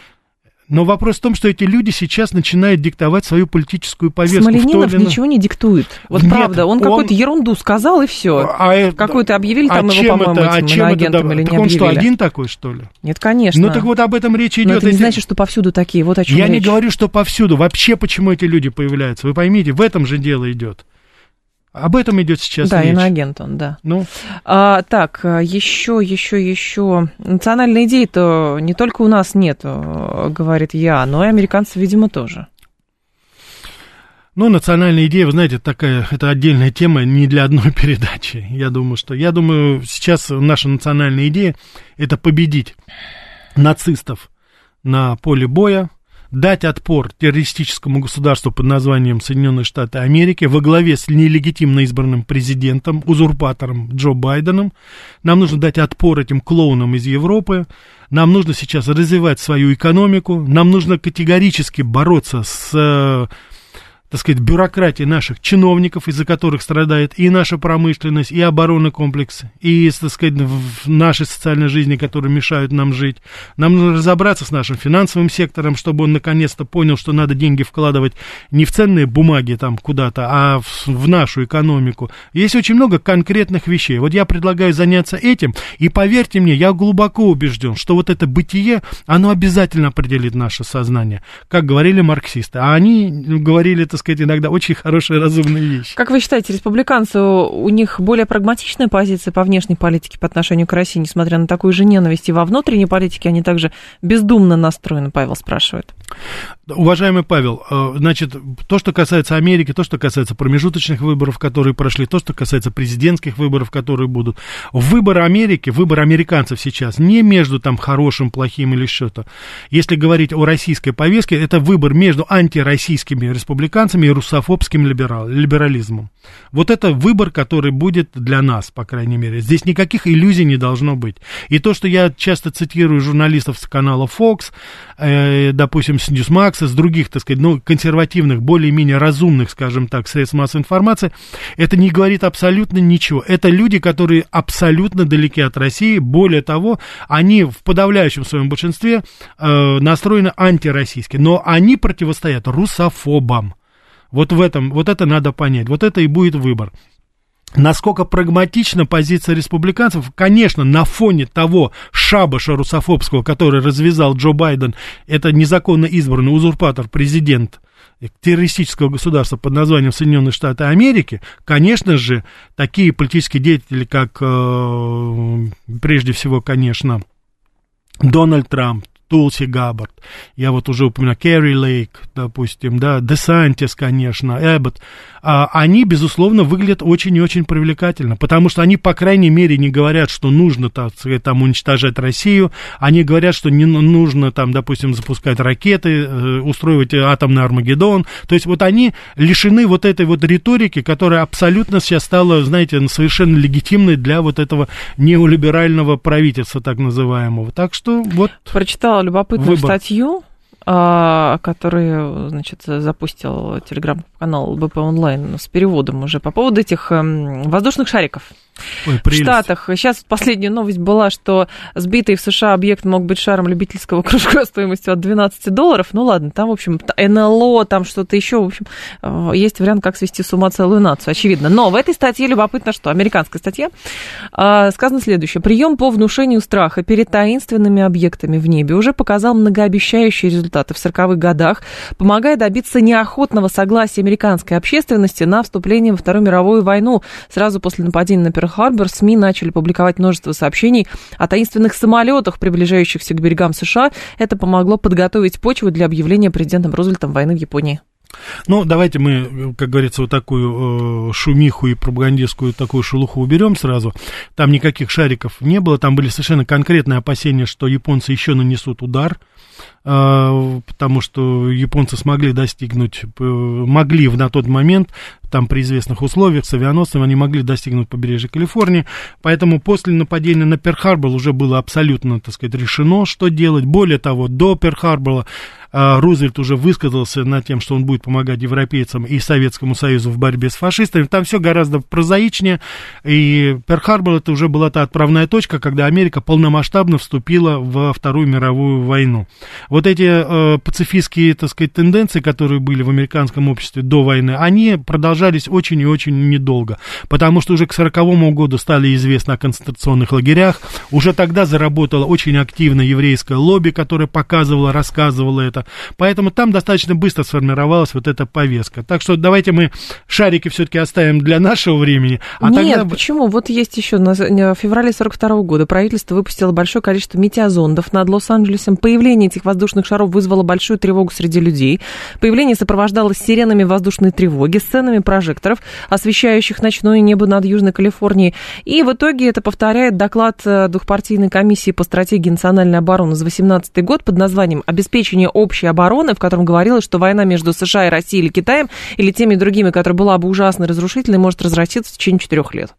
Но вопрос в том, что эти люди сейчас начинают диктовать свою политическую повестку. Смоленинов или... ничего не диктует. Вот Нет, правда, он, он... какую-то ерунду сказал и все. А, Какую-то объявили а там его, по-моему, этим а чем это, или так не он объявили. что, один такой, что ли? Нет, конечно. Ну так вот об этом речь идет. Но это не эти... значит, что повсюду такие. Вот о чем Я речь. не говорю, что повсюду. Вообще, почему эти люди появляются? Вы поймите, в этом же дело идет. Об этом идет сейчас да, речь. Да, иноагент он, да. Ну. А, так, еще, еще, еще. Национальной идеи-то не только у нас нет, говорит я, но и американцы, видимо, тоже. Ну, национальная идея, вы знаете, такая, это отдельная тема не для одной передачи. Я думаю, что, я думаю, сейчас наша национальная идея это победить нацистов на поле боя, дать отпор террористическому государству под названием Соединенные Штаты Америки во главе с нелегитимно избранным президентом, узурпатором Джо Байденом. Нам нужно дать отпор этим клоунам из Европы. Нам нужно сейчас развивать свою экономику. Нам нужно категорически бороться с так сказать, бюрократии наших чиновников, из-за которых страдает и наша промышленность, и оборонный комплекс, и, так сказать, в нашей социальной жизни, которые мешают нам жить. Нам нужно разобраться с нашим финансовым сектором, чтобы он наконец-то понял, что надо деньги вкладывать не в ценные бумаги там куда-то, а в, в нашу экономику. Есть очень много конкретных вещей. Вот я предлагаю заняться этим, и поверьте мне, я глубоко убежден, что вот это бытие, оно обязательно определит наше сознание, как говорили марксисты. А они говорили, это сказать, иногда очень хорошие разумные вещи. Как вы считаете, республиканцы, у них более прагматичная позиция по внешней политике по отношению к России, несмотря на такую же ненависть, и во внутренней политике они также бездумно настроены, Павел спрашивает. Уважаемый Павел, э, значит, то, что касается Америки, то, что касается промежуточных выборов, которые прошли, то, что касается президентских выборов, которые будут, выбор Америки, выбор американцев сейчас не между там хорошим, плохим или что-то. Если говорить о российской повестке, это выбор между антироссийскими республиканцами и русофобским либерал, либерализмом. Вот это выбор, который будет для нас, по крайней мере. Здесь никаких иллюзий не должно быть. И то, что я часто цитирую журналистов с канала Fox, э, допустим, с Newsmax, с других, так сказать, ну, консервативных, более-менее разумных, скажем так, средств массовой информации, это не говорит абсолютно ничего. Это люди, которые абсолютно далеки от России. Более того, они в подавляющем своем большинстве э, настроены антироссийски. Но они противостоят русофобам. Вот в этом, вот это надо понять. Вот это и будет выбор. Насколько прагматична позиция республиканцев, конечно, на фоне того шабаша русофобского, который развязал Джо Байден, это незаконно избранный узурпатор, президент террористического государства под названием Соединенные Штаты Америки, конечно же, такие политические деятели, как, э, прежде всего, конечно, Дональд Трамп, Тулси Габбард, я вот уже упоминал, Керри Лейк, допустим, да, Десантис, конечно, Эббот, а, они, безусловно, выглядят очень и очень привлекательно, потому что они, по крайней мере, не говорят, что нужно, так там, уничтожать Россию, они говорят, что не нужно, там, допустим, запускать ракеты, э, устроивать атомный Армагеддон, то есть вот они лишены вот этой вот риторики, которая абсолютно сейчас стала, знаете, совершенно легитимной для вот этого неолиберального правительства, так называемого. Так что вот... Прочитала любопытную выбор. статью а, который, значит, запустил телеграм-канал БП онлайн с переводом уже по поводу этих эм, воздушных шариков. Ой, в Штатах. Сейчас последняя новость была, что сбитый в США объект мог быть шаром любительского кружка стоимостью от 12 долларов. Ну ладно, там, в общем, НЛО, там что-то еще. В общем, э, есть вариант, как свести с ума целую нацию, очевидно. Но в этой статье любопытно, что американская статья э, сказано следующее. Прием по внушению страха перед таинственными объектами в небе уже показал многообещающие результаты в 40-х годах, помогая добиться неохотного согласия американской общественности на вступление во Вторую мировую войну сразу после нападения на Перл-Харбор СМИ начали публиковать множество сообщений о таинственных самолетах, приближающихся к берегам США. Это помогло подготовить почву для объявления президентом Рузвельтом войны в Японии. Ну, давайте мы, как говорится, вот такую э, шумиху и пропагандистскую такую шелуху уберем сразу. Там никаких шариков не было, там были совершенно конкретные опасения, что японцы еще нанесут удар потому что японцы смогли достигнуть, могли на тот момент, там при известных условиях с авианосцем, они могли достигнуть побережья Калифорнии, поэтому после нападения на Перл-Харбор уже было абсолютно, так сказать, решено, что делать. Более того, до Перл-Харбора а, Рузвельт уже высказался над тем, что он будет помогать европейцам и Советскому Союзу в борьбе с фашистами. Там все гораздо прозаичнее, и Перл-Харбор это уже была та отправная точка, когда Америка полномасштабно вступила во Вторую мировую войну. Вот эти э, пацифистские, так сказать, тенденции, которые были в американском обществе до войны, они продолжались очень и очень недолго, потому что уже к 40 году стали известны о концентрационных лагерях, уже тогда заработало очень активно еврейское лобби, которое показывало, рассказывало это, Поэтому там достаточно быстро сформировалась вот эта повестка. Так что давайте мы шарики все-таки оставим для нашего времени. А Нет, тогда... почему? Вот есть еще в феврале 42 года правительство выпустило большое количество метеозондов над Лос-Анджелесом. Появление этих воздушных шаров вызвало большую тревогу среди людей. Появление сопровождалось сиренами воздушной тревоги, сценами прожекторов, освещающих ночное небо над Южной Калифорнией. И в итоге это повторяет доклад э, двухпартийной комиссии по стратегии национальной обороны за 2018 год под названием «Обеспечение общей обороны, в котором говорилось, что война между США и Россией или Китаем, или теми другими, которая была бы ужасно разрушительной, может разразиться в течение четырех лет.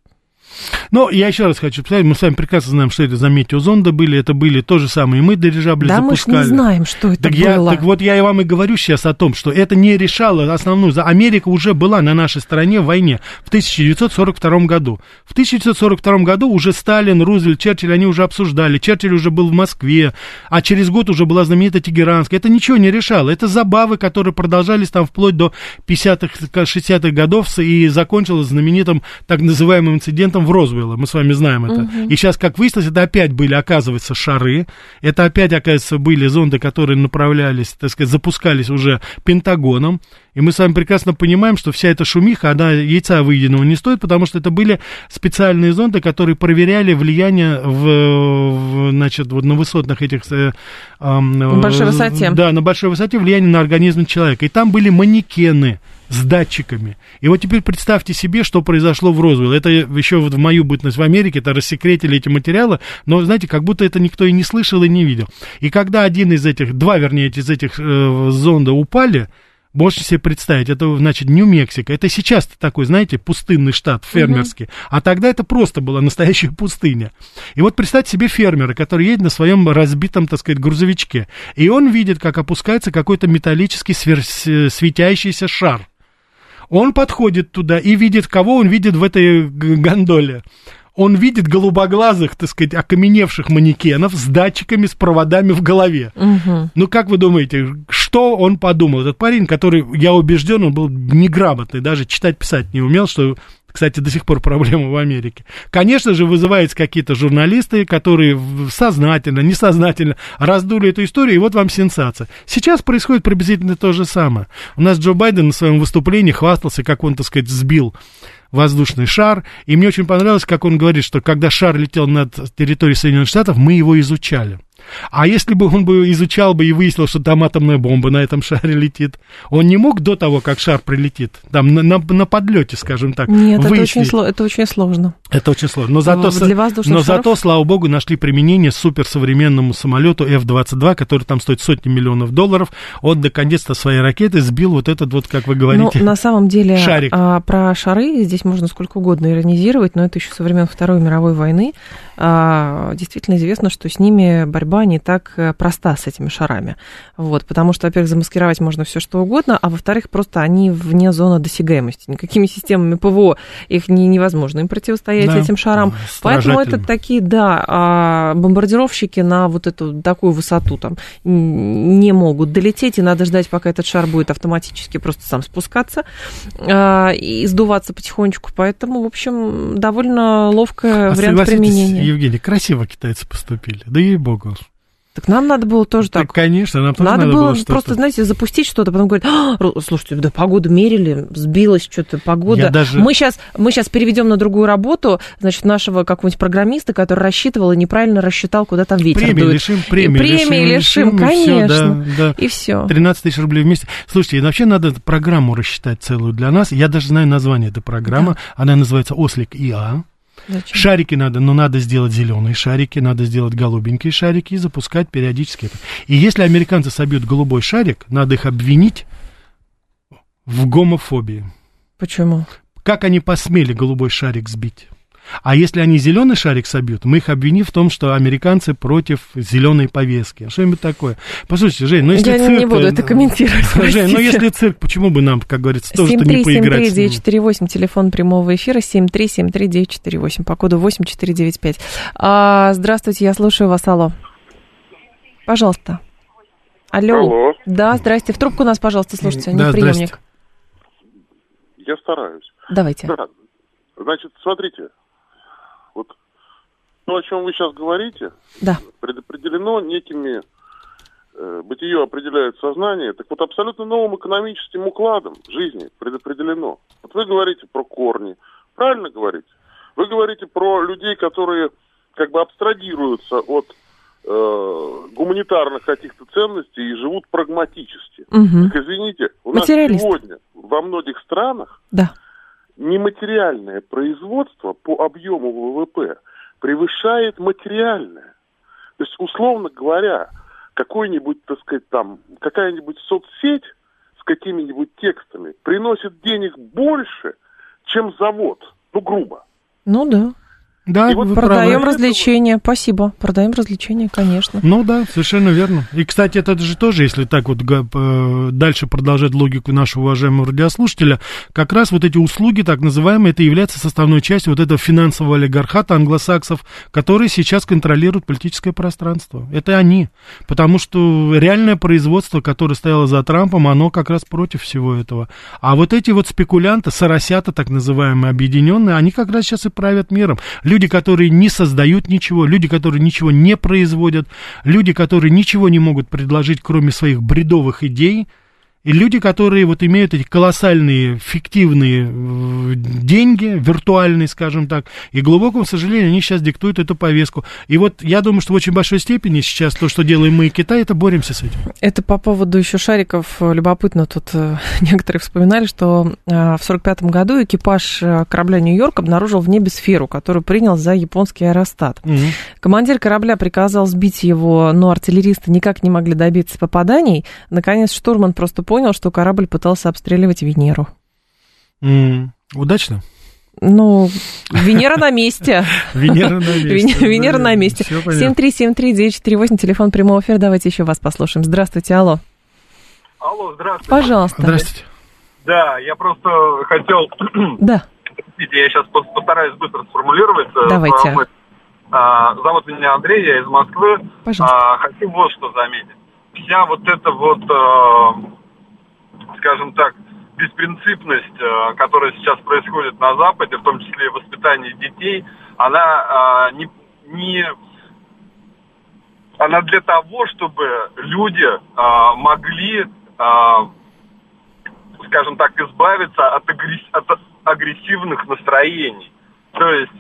Но я еще раз хочу сказать, мы с вами прекрасно знаем, что это за метеозонды были, это были то же самое, и мы дирижабли да, запускали. мы же не знаем, что это так было. Я, так вот я и вам и говорю сейчас о том, что это не решало основную... Америка уже была на нашей стороне в войне в 1942 году. В 1942 году уже Сталин, Рузвельт, Черчилль, они уже обсуждали. Черчилль уже был в Москве, а через год уже была знаменитая Тегеранская. Это ничего не решало. Это забавы, которые продолжались там вплоть до 50-х, 60-х годов и закончилось знаменитым так называемым инцидентом в Розвелле. Мы с вами знаем это. Угу. И сейчас, как выяснилось, это опять были, оказывается, шары. Это опять, оказывается, были зонды, которые направлялись, так сказать, запускались уже Пентагоном. И мы с вами прекрасно понимаем, что вся эта шумиха, она яйца выеденного не стоит, потому что это были специальные зонды, которые проверяли влияние в, в значит, вот на высотных этих... Э, э, на большой высоте. Да, на большой высоте влияние на организм человека. И там были манекены с датчиками. И вот теперь представьте себе, что произошло в Розуэлл. Это еще вот в мою бытность в Америке, это рассекретили эти материалы, но, знаете, как будто это никто и не слышал, и не видел. И когда один из этих, два, вернее, из этих э, зонда упали, Можете себе представить, это, значит, Нью-Мексико. Это сейчас такой, знаете, пустынный штат, фермерский. Uh-huh. А тогда это просто была настоящая пустыня. И вот представьте себе фермера, который едет на своем разбитом, так сказать, грузовичке. И он видит, как опускается какой-то металлический свер... светящийся шар. Он подходит туда и видит, кого он видит в этой гондоле он видит голубоглазых, так сказать, окаменевших манекенов с датчиками, с проводами в голове. Угу. Ну, как вы думаете, что он подумал? Этот парень, который, я убежден, он был неграмотный, даже читать, писать не умел, что кстати, до сих пор проблема в Америке. Конечно же, вызываются какие-то журналисты, которые сознательно, несознательно раздули эту историю, и вот вам сенсация. Сейчас происходит приблизительно то же самое. У нас Джо Байден на своем выступлении хвастался, как он, так сказать, сбил воздушный шар. И мне очень понравилось, как он говорит, что когда шар летел над территорией Соединенных Штатов, мы его изучали. А если бы он бы изучал бы и выяснил, что там атомная бомба на этом шаре летит, он не мог до того, как шар прилетит, там на, на, на подлете, скажем так, Нет, выяснить. это очень, это очень сложно. Это очень сложно. Но зато, Для но шаров... зато, слава богу, нашли применение суперсовременному самолету F-22, который там стоит сотни миллионов долларов. Он наконец-то своей ракеты сбил вот этот вот, как вы говорите, ну, на самом деле, шарик. А, про шары здесь можно сколько угодно иронизировать, но это еще со времен Второй мировой войны. А, действительно известно, что с ними борьба не так э, проста с этими шарами. Вот, потому что, во-первых, замаскировать можно все что угодно, а во-вторых, просто они вне зоны досягаемости. Никакими системами ПВО их не, невозможно им противостоять да, этим шарам. Поэтому это такие, да, а, бомбардировщики на вот эту такую высоту там не могут долететь, и надо ждать, пока этот шар будет автоматически просто сам спускаться а, и сдуваться потихонечку. Поэтому, в общем, довольно ловкое а вариант применения. Евгений, красиво китайцы поступили. Да ей-богу. Так нам надо было тоже так. так конечно, нам тоже надо, надо было, было просто, знаете, запустить что-то, потом говорить, а, слушайте, да погоду мерили, сбилась что-то погода. Я даже... Мы сейчас мы сейчас переведем на другую работу, значит, нашего какого-нибудь программиста, который рассчитывал и неправильно рассчитал, куда там ветер премии дует. лишим, премии, премии лишим, лишим, конечно. И все, да, да. И все. 13 тысяч рублей вместе. Слушайте, вообще надо программу рассчитать целую для нас. Я даже знаю название этой программы. Да. Она называется «Ослик ИА». Зачем? Шарики надо, но надо сделать зеленые шарики, надо сделать голубенькие шарики и запускать периодически это. И если американцы собьют голубой шарик, надо их обвинить в гомофобии. Почему? Как они посмели голубой шарик сбить? А если они зеленый шарик собьют, мы их обвиним в том, что американцы против зеленой повестки. Что-нибудь такое. Послушайте, Жень, ну если Я цирк... не буду это комментировать. Жень, ну если цирк, почему бы нам, как говорится, тоже не поиграть 7373948, телефон прямого эфира, 7373948, по коду 8495. А, здравствуйте, я слушаю вас, алло. Пожалуйста. Алло. Алло. Да, здрасте. В трубку нас, пожалуйста, слушайте, а не да, приемник. Я стараюсь. Давайте. Да. Значит, смотрите, то, о чем вы сейчас говорите, да. предопределено некими э, бытие определяет сознание, так вот абсолютно новым экономическим укладом жизни предопределено. Вот вы говорите про корни, правильно говорите? Вы говорите про людей, которые как бы абстрагируются от э, гуманитарных каких-то ценностей и живут прагматически. Угу. Так извините, у нас сегодня во многих странах да. нематериальное производство по объему ВВП – превышает материальное. То есть, условно говоря, какой-нибудь, так сказать, там, какая-нибудь соцсеть с какими-нибудь текстами приносит денег больше, чем завод. Ну, грубо. Ну да. Да, И вот Продаем развлечения, спасибо. Продаем развлечения, конечно. Ну да, совершенно верно. И, кстати, это же тоже, если так вот дальше продолжать логику нашего уважаемого радиослушателя, как раз вот эти услуги, так называемые, это является составной частью вот этого финансового олигархата англосаксов, которые сейчас контролируют политическое пространство. Это они. Потому что реальное производство, которое стояло за Трампом, оно как раз против всего этого. А вот эти вот спекулянты, соросята, так называемые, объединенные, они как раз сейчас и правят миром. Люди, которые не создают ничего, люди, которые ничего не производят, люди, которые ничего не могут предложить, кроме своих бредовых идей, и люди, которые вот имеют эти колоссальные фиктивные деньги, виртуальные, скажем так, и, глубокому сожалению, они сейчас диктуют эту повестку. И вот я думаю, что в очень большой степени сейчас то, что делаем мы и Китай, это боремся с этим. Это по поводу еще шариков. Любопытно, тут э, некоторые вспоминали, что э, в сорок пятом году экипаж э, корабля «Нью-Йорк» обнаружил в небе сферу, которую принял за японский аэростат. Мгм. Командир корабля приказал сбить его, но артиллеристы никак не могли добиться попаданий. Наконец штурман просто понял, что корабль пытался обстреливать Венеру. М, Удачно. Ну, Венера на месте. Венера на месте. Вене- Венера на месте. Всё понятно. 7373948, телефон прямого эфира. Давайте еще вас послушаем. Здравствуйте, алло. Алло, здравствуйте. Пожалуйста. Здравствуйте. Да, я просто хотел... Да, Простите, я сейчас постараюсь быстро сформулировать. Давайте. мысль. А, Зовут меня Андрей, я из Москвы. Пожалуйста. А, Хочу вот что заметить. Вся вот эта вот, скажем так, беспринципность, э, которая сейчас происходит на Западе, в том числе и воспитание детей, она а, не, не она для того, чтобы люди а, могли, скажем так, избавиться от, агресс- от агрессивных настроений. То есть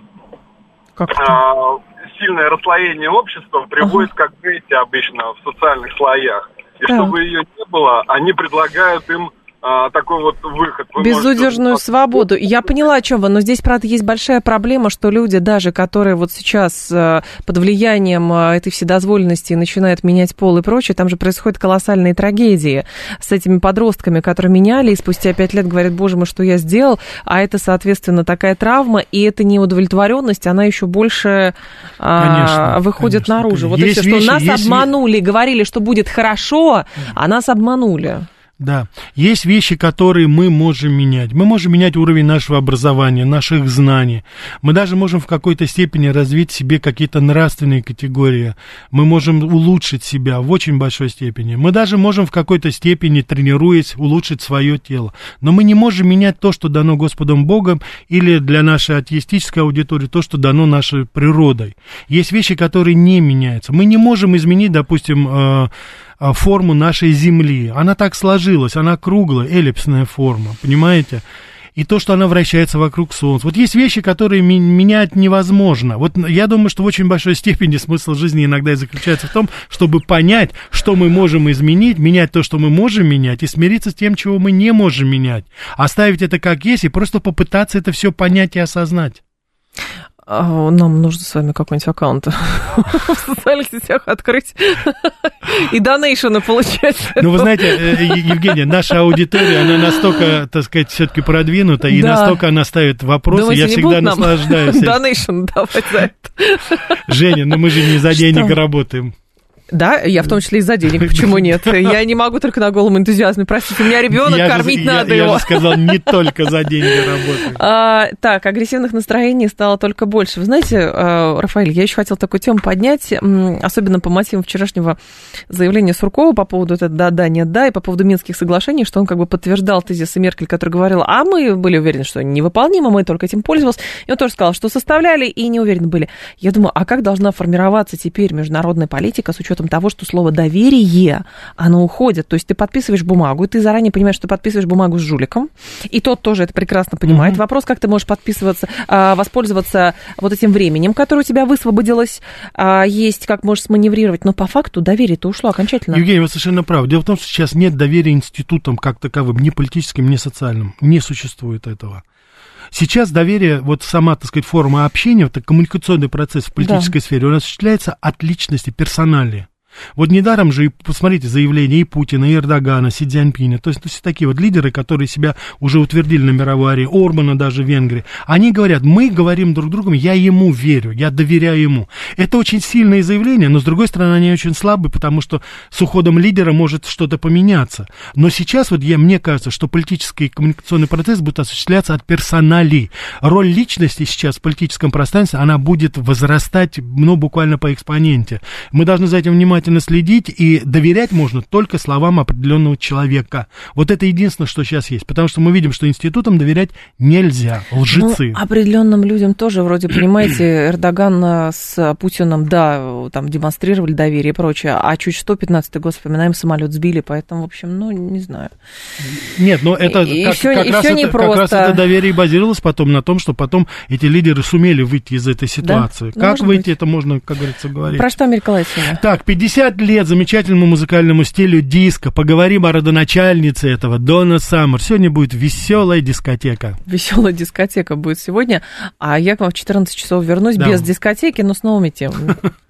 сильное расслоение общества приводит к агрессии обычно в социальных слоях. И Так. чтобы ее не было, они предлагают им а, такой вот выход. Вы Безудержную можете- свободу. Я поняла, о чем вы, но здесь, правда, есть большая проблема, что люди, даже которые вот сейчас э, под влиянием э, этой вседозволенности начинают менять пол и прочее, там же происходят колоссальные трагедии с этими подростками, которые меняли, и спустя пять лет говорят, боже мой, что я сделал, а это, соответственно, такая травма, и это неудовлетворенность, она еще больше а, Конечно, выходит конечно, наружу. Вот есть и все, вещи- что нас есть обманули, говорили, что будет хорошо, а нас обманули. Да, есть вещи, которые мы можем менять. Мы можем менять уровень нашего образования, наших знаний. Мы даже можем в какой-то степени развить себе какие-то нравственные категории. Мы можем улучшить себя в очень большой степени. Мы даже можем в какой-то степени, тренируясь, улучшить свое тело. Но мы не можем менять то, что дано Господом Богом, или для нашей атеистической аудитории то, что дано нашей природой. Есть вещи, которые не меняются. Мы не можем изменить, допустим, э, форму нашей Земли. Она так сложилась, она круглая, эллипсная форма, понимаете? И то, что она вращается вокруг Солнца. Вот есть вещи, которые менять невозможно. Вот я думаю, что в очень большой степени смысл жизни иногда и заключается в том, чтобы понять, что мы можем изменить, менять то, что мы можем менять, и смириться с тем, чего мы не можем менять. Оставить это как есть и просто попытаться это все понять и осознать. А, Нам нужно с вами какой-нибудь аккаунт в социальных сетях открыть и донейшены получать. Ну, вы знаете, э, Евгения, наша аудитория, она настолько, так сказать, все-таки продвинута, и настолько она ставит вопросы, я всегда наслаждаюсь. Донейшн давать за это. Женя, ну мы же не за денег работаем. Да, я в том числе и за денег, почему нет? Я не могу только на голом энтузиазме, простите, у меня ребенок, Я же- кормить я- надо я его. же сказал, не только за деньги работаем. А, так, агрессивных настроений стало только больше. Вы знаете, а, Рафаэль, я еще хотела такую тему поднять, особенно по мотивам вчерашнего заявления Суркова по поводу это да-да, нет-да, и по поводу Минских соглашений, что он как бы подтверждал тезисы Меркель, которая говорила, а мы были уверены, что они невыполнимы, мы только этим пользовались. И он тоже сказал, что составляли и не уверены были. Я думаю, а как должна формироваться теперь международная политика с учетом того, что слово доверие, оно уходит. То есть ты подписываешь бумагу, и ты заранее понимаешь, что ты подписываешь бумагу с жуликом, и тот тоже это прекрасно понимает. Вопрос, как ты можешь подписываться, а, воспользоваться вот этим временем, которое у тебя высвободилось, а, есть, как можешь сманеврировать. Но по факту доверие-то ушло окончательно. Евгений, вы совершенно правы. Дело в том, что сейчас нет доверия институтам как таковым, ни политическим, ни социальным. Не существует этого. Сейчас доверие, вот сама, так сказать, форма общения, это коммуникационный процесс в политической сфере, он осуществляется от личности, персонали. Вот недаром же, посмотрите, заявления и Путина, и Эрдогана, Си Цзяньпиня, то есть, то есть такие вот лидеры, которые себя уже утвердили на мировой арене, Орбана даже в Венгрии, они говорят, мы говорим друг другу, я ему верю, я доверяю ему. Это очень сильные заявления, но с другой стороны, они очень слабые, потому что с уходом лидера может что-то поменяться. Но сейчас вот я, мне кажется, что политический и коммуникационный процесс будет осуществляться от персоналей. Роль личности сейчас в политическом пространстве, она будет возрастать, ну, буквально по экспоненте. Мы должны за этим внимательно следить, и доверять можно только словам определенного человека. Вот это единственное, что сейчас есть. Потому что мы видим, что институтам доверять нельзя. Лжецы. Ну, определенным людям тоже, вроде, понимаете, Эрдоган э, с Путиным, да, там демонстрировали доверие и прочее, а чуть что, 15-й год, вспоминаем, самолет сбили, поэтому, в общем, ну, не знаю. Нет, но это И- как, всё- как и раз всё это, как непросто. раз это доверие базировалось потом на том, что потом эти лидеры сумели выйти из этой ситуации. Ну, как может выйти, быть. это можно, как говорится, говорить. Про что Америка? Так, 50 лет замечательному музыкальному стилю диско. Поговорим о родоначальнице этого, Дона Саммер. Сегодня будет веселая дискотека. Веселая дискотека будет сегодня, а я к вам в 14 часов вернусь Да. без дискотеки, но с новыми темами.